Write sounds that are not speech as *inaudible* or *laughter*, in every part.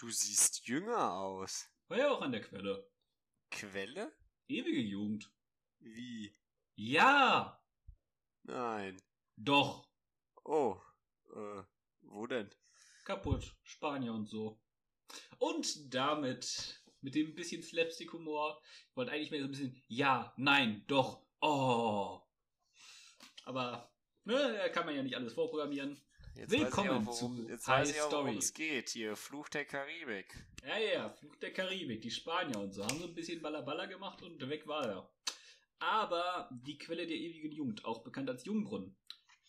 Du siehst jünger aus. War ja auch an der Quelle. Quelle? Ewige Jugend. Wie? Ja! Nein. Doch. Oh. Äh, wo denn? Kaputt. Spanier und so. Und damit, mit dem bisschen Slapstick-Humor, ich wollte eigentlich mehr so ein bisschen ja, nein, doch, oh. Aber, ne, da kann man ja nicht alles vorprogrammieren. Jetzt Willkommen auch, zu jetzt High weiß ich auch, worum es geht. Hier, Fluch der Karibik. Ja, ja, ja, Fluch der Karibik, die Spanier und so, haben so ein bisschen Ballaballa gemacht und weg war er. Aber die Quelle der ewigen Jugend, auch bekannt als Jungbrunnen.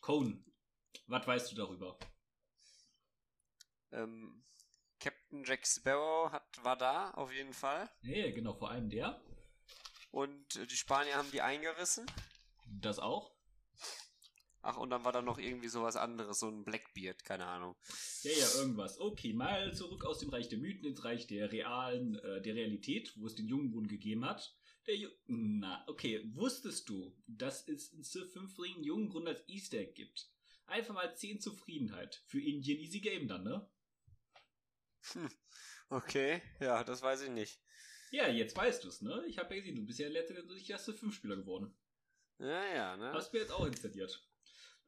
Cone, was weißt du darüber? Ähm, Captain Jack Sparrow hat, war da, auf jeden Fall. Nee, genau, vor allem der. Und äh, die Spanier haben die eingerissen. Das auch. Ach, und dann war da noch irgendwie sowas anderes, so ein Blackbeard, keine Ahnung. Ja, ja, irgendwas. Okay, mal zurück aus dem Reich der Mythen ins Reich der realen, äh, der Realität, wo es den Jungbrunnen gegeben hat. Der Ju Na, okay, wusstest du, dass es in Civ 5 einen Jungbrunnen als Easter Egg gibt? Einfach mal 10 Zufriedenheit. Für Indien easy game dann, ne? Okay, ja, das weiß ich nicht. Ja, jetzt weißt du's, ne? Ich habe ja gesehen, du bist ja letztendlich erste 5 Spieler geworden. Ja, ja, ne? Hast du mir jetzt auch installiert.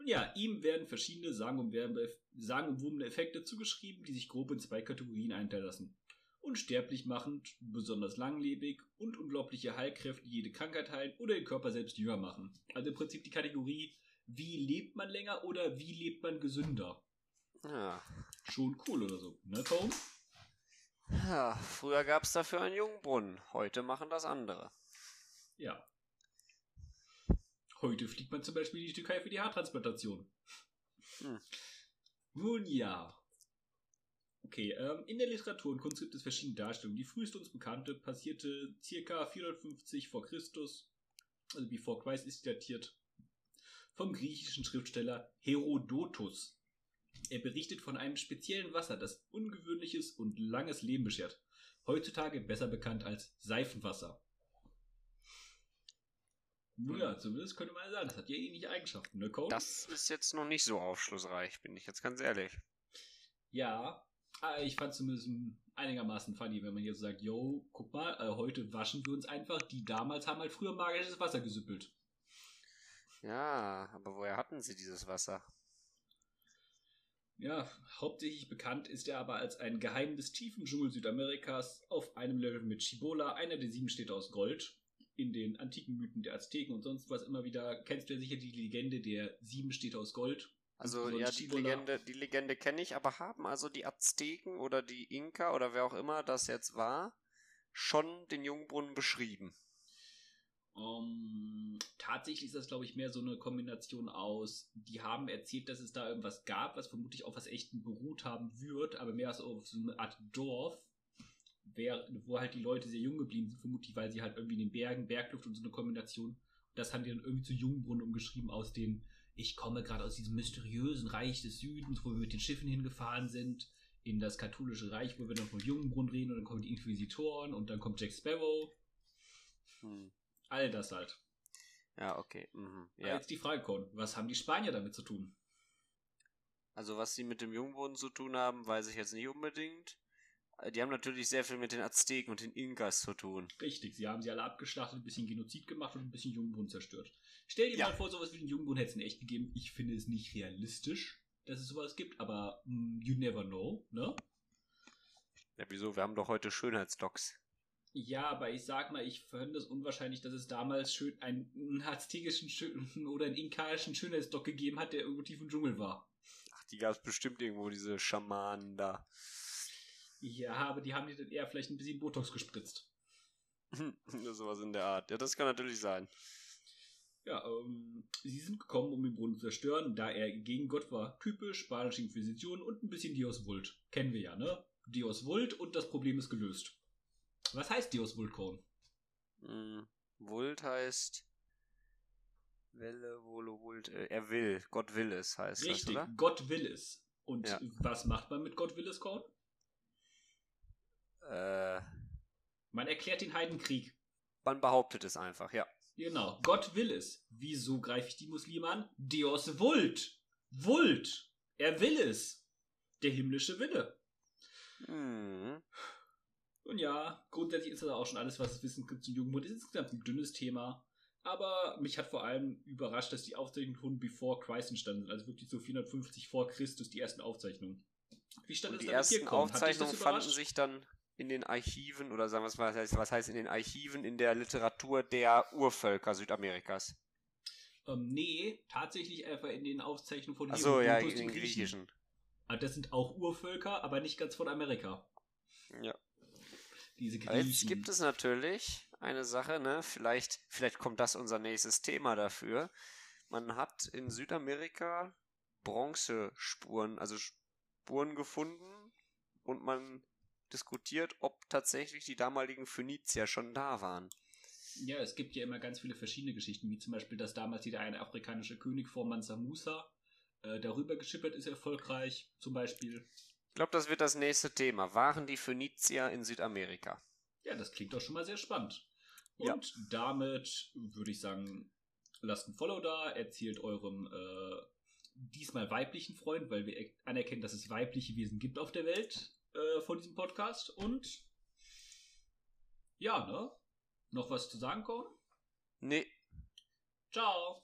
Und ja, ihm werden verschiedene sagenumwobene Effekte zugeschrieben, die sich grob in zwei Kategorien einteilen lassen. Unsterblich machend, besonders langlebig und unglaubliche Heilkräfte, die jede Krankheit heilen oder den Körper selbst jünger machen. Also im Prinzip die Kategorie, wie lebt man länger oder wie lebt man gesünder. Ja. Schon cool oder so, ne, Tom? ja früher gab es dafür einen Jungbrunnen. Heute machen das andere. Ja. Heute fliegt man zum Beispiel in die Türkei für die Haartransplantation. Hm. Nun ja. Okay, ähm, in der Literatur und Kunst gibt es verschiedene Darstellungen. Die früheste uns bekannte passierte circa 450 vor Christus, also before Christ ist datiert, vom griechischen Schriftsteller Herodotus. Er berichtet von einem speziellen Wasser, das ungewöhnliches und langes Leben beschert. Heutzutage besser bekannt als Seifenwasser. Nun ja, zumindest könnte man sagen, das hat ja ähnliche Eigenschaften, ne, Cole? Das ist jetzt noch nicht so aufschlussreich, bin ich jetzt ganz ehrlich. Ja, aber ich fand zumindest einigermaßen funny, wenn man jetzt sagt, yo, guck mal, äh, heute waschen wir uns einfach. Die damals haben halt früher magisches Wasser gesüppelt. Ja, aber woher hatten sie dieses Wasser? Ja, hauptsächlich bekannt ist er aber als ein Geheim des tiefen Dschungel Südamerikas auf einem Level mit Chibola, einer der sieben Städte aus Gold. In den antiken Mythen der Azteken und sonst was immer wieder kennst du ja sicher die Legende der sieben Städte aus Gold. Also So ein ja, die. Legende, die Legende kenne ich, aber haben also die Azteken oder die Inka oder wer auch immer das jetzt war, schon den Jungbrunnen beschrieben? Ähm, tatsächlich ist das, glaube ich, mehr so eine Kombination aus, die haben erzählt, dass es da irgendwas gab, was vermutlich auf was Echten beruht haben wird, aber mehr als auf so eine Art Dorf, wer, wo halt die Leute sehr jung geblieben sind, vermutlich, weil sie halt irgendwie in den Bergen, Bergluft und so eine Kombination, das haben die dann irgendwie zu Jungbrunnen umgeschrieben aus dem, ich komme gerade aus diesem mysteriösen Reich des Südens, wo wir mit den Schiffen hingefahren sind, in das katholische Reich, wo wir dann von Jungbrunnen reden und dann kommen die Inquisitoren und dann kommt Jack Sparrow, Hm. all das halt. Ja, okay. Mhm. Ja. Jetzt die Frage, Con, was haben die Spanier damit zu tun? Also was sie mit dem Jungbrunnen zu tun haben, weiß ich jetzt nicht unbedingt. Die haben natürlich sehr viel mit den Azteken und den Inkas zu tun. Richtig, sie haben sie alle abgeschlachtet, ein bisschen Genozid gemacht und ein bisschen Jungbrunnen zerstört. Stell dir Ja. mal vor, sowas wie den Jungbrunnen hätte es in echt gegeben. Ich finde es nicht realistisch, dass es sowas gibt, aber mm, you never know, ne? Ja, wieso? Wir haben doch heute Schönheitsdocs. Ja, aber ich sag mal, ich finde es unwahrscheinlich, dass es damals schön einen, aztekischen Schö- *laughs* oder einen inkaischen Schönheitsdock gegeben hat, der irgendwo tief im Dschungel war. Ach, die gab es bestimmt irgendwo, diese Schamanen da. Ja, aber die haben dir dann eher vielleicht ein bisschen Botox gespritzt. *laughs* Sowas in der Art. Ja, das kann natürlich sein. Ja, ähm, sie sind gekommen, um den Brunnen zu zerstören, da er gegen Gott war. Typisch spanische Inquisition und ein bisschen Dios Vult. Kennen wir ja, ne? Dios Vult und das Problem ist gelöst. Was heißt Dios Vult, Korn? Hm. Vult heißt. Welle, Volo, Vult. Äh, er will. Gott will es, heißt Richtig, das, oder? Gott will es. Und Ja. was macht man mit Gott will es, Korn? Äh, Man erklärt den Heidenkrieg. man behauptet es einfach, ja. Genau, Gott will es. Wieso greife ich die Muslime an? Dios Vult. Vult. Er will es. Der himmlische Wille. Hm. Und ja, grundsätzlich ist das auch schon alles, was es wissen gibt zum Jugendmund. Es ist insgesamt ein dünnes Thema. Aber mich hat vor allem überrascht, dass die Aufzeichnungen von Before Christ entstanden sind. Also wirklich so 450 vor Christus die ersten Aufzeichnungen. Wie stand Und es die ersten Aufzeichnungen fanden sich dann in den Archiven, oder sagen wir es mal, was heißt in den Archiven in der Literatur der Urvölker Südamerikas? Ähm, nee, tatsächlich einfach in den Aufzeichnungen von Achso, ja, in den griechischen. Ah, das sind auch Urvölker, aber nicht ganz von Amerika. Ja. Diese Griechen. Jetzt gibt es natürlich eine Sache, ne? Vielleicht, vielleicht kommt das unser nächstes Thema dafür. Man hat in Südamerika Bronzespuren, also Spuren gefunden und man diskutiert, ob tatsächlich die damaligen Phönizier schon da waren. Ja, es gibt ja immer ganz viele verschiedene Geschichten, wie zum Beispiel, dass damals der eine afrikanische König vor Mansa Musa äh, darüber geschippert ist, erfolgreich, zum Beispiel. Ich glaube, das wird das nächste Thema. Waren die Phönizier in Südamerika? Ja, das klingt doch schon mal sehr spannend. Und ja. damit würde ich sagen, lasst ein Follow da, erzählt eurem äh, diesmal weiblichen Freund, weil wir anerkennen, dass es weibliche Wesen gibt auf der Welt äh, von diesem Podcast. Und ja, ne? Noch was zu sagen, Korn? Nee. Ciao.